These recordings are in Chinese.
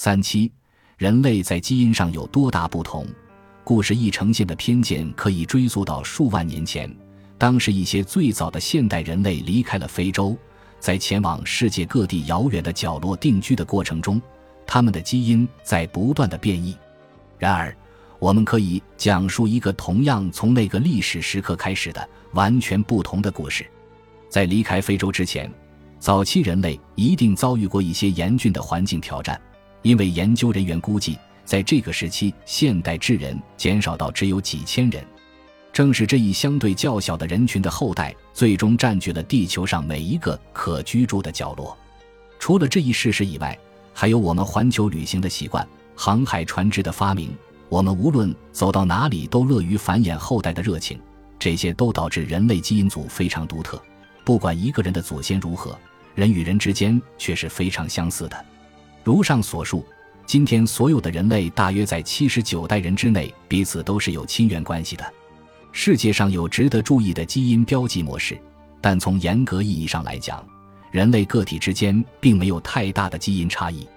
三七，人类在基因上有多大不同？故事一呈现的偏见可以追溯到数万年前，当时一些最早的现代人类离开了非洲，在前往世界各地遥远的角落定居的过程中，他们的基因在不断的变异。然而，我们可以讲述一个同样从那个历史时刻开始的完全不同的故事。在离开非洲之前，早期人类一定遭遇过一些严峻的环境挑战，因为研究人员估计，在这个时期，现代智人减少到只有几千人。正是这一相对较小的人群的后代，最终占据了地球上每一个可居住的角落。除了这一事实以外，还有我们环球旅行的习惯、航海船只的发明。我们无论走到哪里都乐于繁衍后代的热情，这些都导致人类基因组非常独特。不管一个人的祖先如何，人与人之间却是非常相似的。如上所述，今天所有的人类大约在七十九代人之内彼此都是有亲缘关系的。世界上有值得注意的基因标记模式，但从严格意义上来讲，人类个体之间并没有太大的基因差异。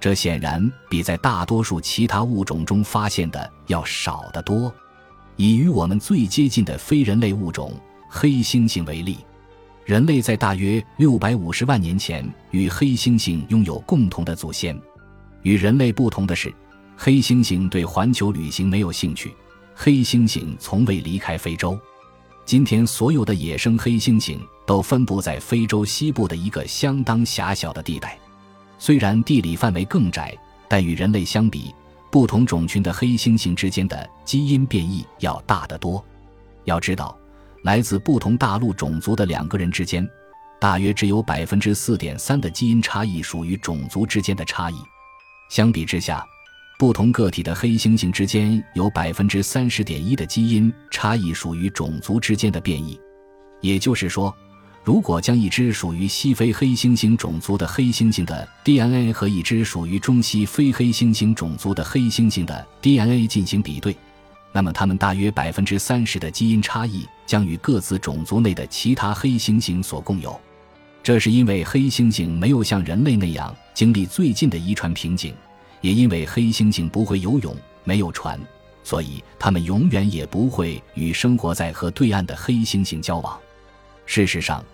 这显然比在大多数其他物种中发现的要少得多。以与我们最接近的非人类物种黑猩猩为例，人类在大约六百五十万年前与黑猩猩拥有共同的祖先。与人类不同的是，黑猩猩对环球旅行没有兴趣。黑猩猩从未离开非洲。今天，所有的野生黑猩猩都分布在非洲西部的一个相当狭小的地带。虽然地理范围更窄，但与人类相比，不同种群的黑猩猩之间的基因变异要大得多。要知道，来自不同大陆种族的两个人之间，大约只有百分之四点三的基因差异属于种族之间的差异。相比之下，不同个体的黑猩猩之间有百分之三十点一的基因差异属于种族之间的变异。也就是说。如果将一只属于西非黑猩猩种族的黑猩猩的 DNA 和一只属于中西非黑猩猩种族的黑猩猩的 DNA 进行比对，那么它们大约百分之三十的基因差异将与各自种族内的其他黑猩猩所共有。这是因为黑猩猩没有像人类那样经历最近的遗传瓶颈，也因为黑猩猩不会游泳、没有船，所以它们永远也不会与生活在河对岸的黑猩猩交往。事实上。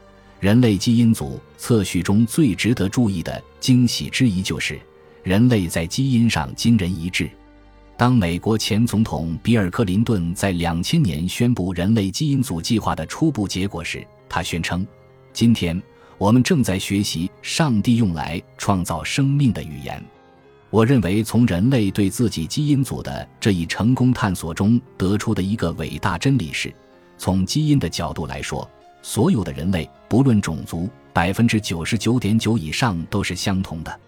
人类基因组测序中最值得注意的惊喜之一，就是人类在基因上惊人一致。当美国前总统比尔·克林顿在两千年宣布人类基因组计划的初步结果时，他宣称：“今天我们正在学习上帝用来创造生命的语言。”我认为，从人类对自己基因组的这一成功探索中得出的一个伟大真理是：从基因的角度来说。所有的人类，不论种族，百分之九十九点九以上都是相同的。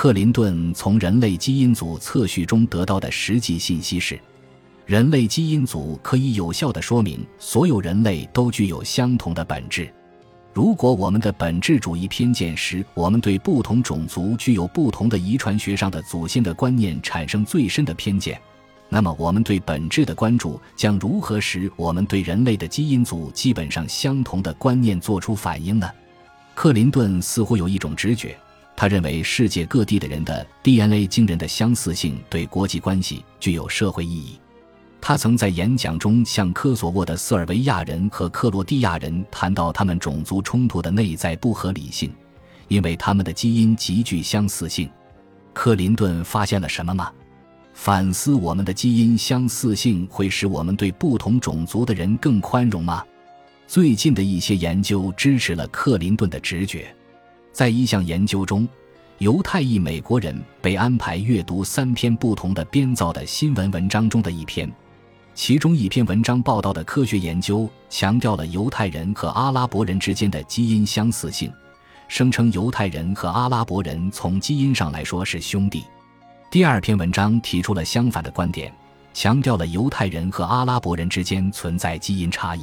克林顿从人类基因组测序中得到的实际信息是：人类基因组可以有效地说明所有人类都具有相同的本质。如果我们的本质主义偏见使我们对不同种族具有不同的遗传学上的祖先的观念产生最深的偏见。那么，我们对本质的关注将如何使我们对人类的基因组基本上相同的观念做出反应呢？克林顿似乎有一种直觉，他认为世界各地的人的 DNA 惊人的相似性对国际关系具有社会意义。他曾在演讲中向科索沃的塞尔维亚人和克罗地亚人谈到他们种族冲突的内在不合理性，因为他们的基因极具相似性。克林顿发现了什么吗？反思我们的基因相似性会使我们对不同种族的人更宽容吗？最近的一些研究支持了克林顿的直觉。在一项研究中，犹太裔美国人被安排阅读三篇不同的编造的新闻文章中的一篇，其中一篇文章报道的科学研究强调了犹太人和阿拉伯人之间的基因相似性，声称犹太人和阿拉伯人从基因上来说是兄弟。第二篇文章提出了相反的观点，强调了犹太人和阿拉伯人之间存在基因差异。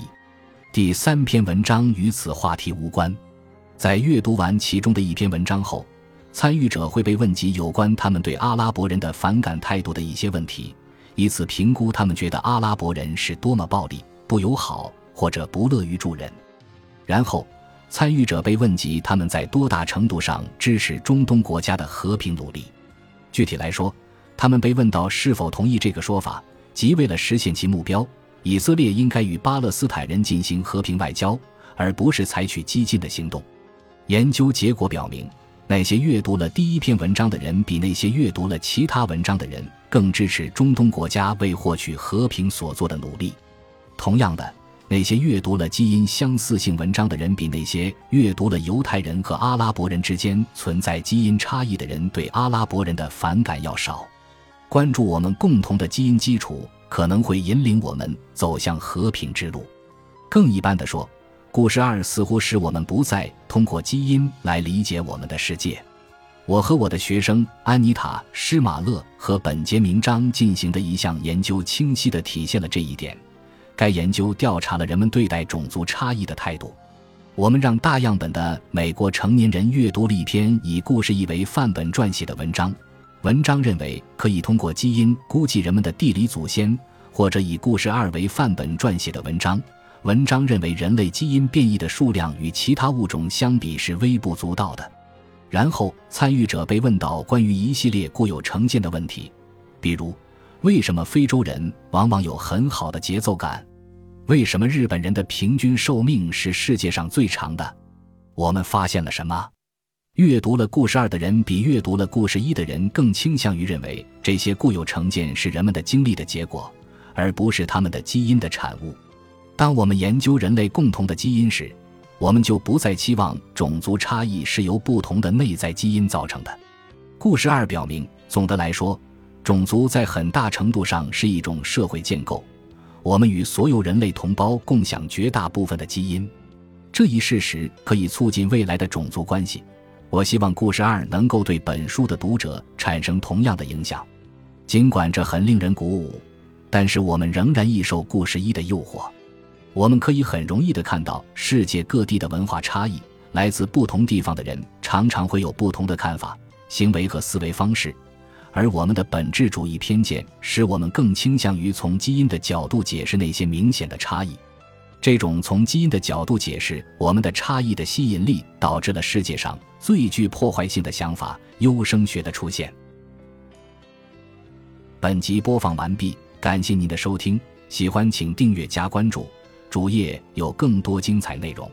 第三篇文章与此话题无关。在阅读完其中的一篇文章后，参与者会被问及有关他们对阿拉伯人的反感态度的一些问题，以此评估他们觉得阿拉伯人是多么暴力、不友好或者不乐于助人。然后，参与者被问及他们在多大程度上支持中东国家的和平努力。具体来说，他们被问到是否同意这个说法，即为了实现其目标，以色列应该与巴勒斯坦人进行和平外交，而不是采取激进的行动。研究结果表明，那些阅读了第一篇文章的人，比那些阅读了其他文章的人更支持中东国家为获取和平所做的努力。同样的。那些阅读了基因相似性文章的人，比那些阅读了犹太人和阿拉伯人之间存在基因差异的人对阿拉伯人的反感要少。关注我们共同的基因基础，可能会引领我们走向和平之路。更一般的说，故事二似乎使我们不再通过基因来理解我们的世界。我和我的学生安妮塔·施马勒和本杰明·章进行的一项研究，清晰地体现了这一点。该研究调查了人们对待种族差异的态度。我们让大样本的美国成年人阅读了一篇以故事一为范本撰写的文章。文章认为可以通过基因估计人们的地理祖先，或者以故事二为范本撰写的文章。文章认为人类基因变异的数量与其他物种相比是微不足道的。然后参与者被问到关于一系列固有成见的问题，比如。为什么非洲人往往有很好的节奏感？为什么日本人的平均寿命是世界上最长的？我们发现了什么？阅读了故事二的人比阅读了故事一的人更倾向于认为这些固有成见是人们的经历的结果，而不是他们的基因的产物。当我们研究人类共同的基因时，我们就不再期望种族差异是由不同的内在基因造成的。故事二表明，总的来说。种族在很大程度上是一种社会建构，我们与所有人类同胞共享绝大部分的基因，这一事实可以促进未来的种族关系。我希望故事二能够对本书的读者产生同样的影响。尽管这很令人鼓舞，但是我们仍然易受故事一的诱惑。我们可以很容易的看到世界各地的文化差异，来自不同地方的人常常会有不同的看法、行为和思维方式。而我们的本质主义偏见使我们更倾向于从基因的角度解释那些明显的差异。这种从基因的角度解释我们的差异的吸引力，导致了世界上最具破坏性的想法——优生学的出现。本集播放完毕，感谢您的收听，喜欢请订阅加关注，主页有更多精彩内容。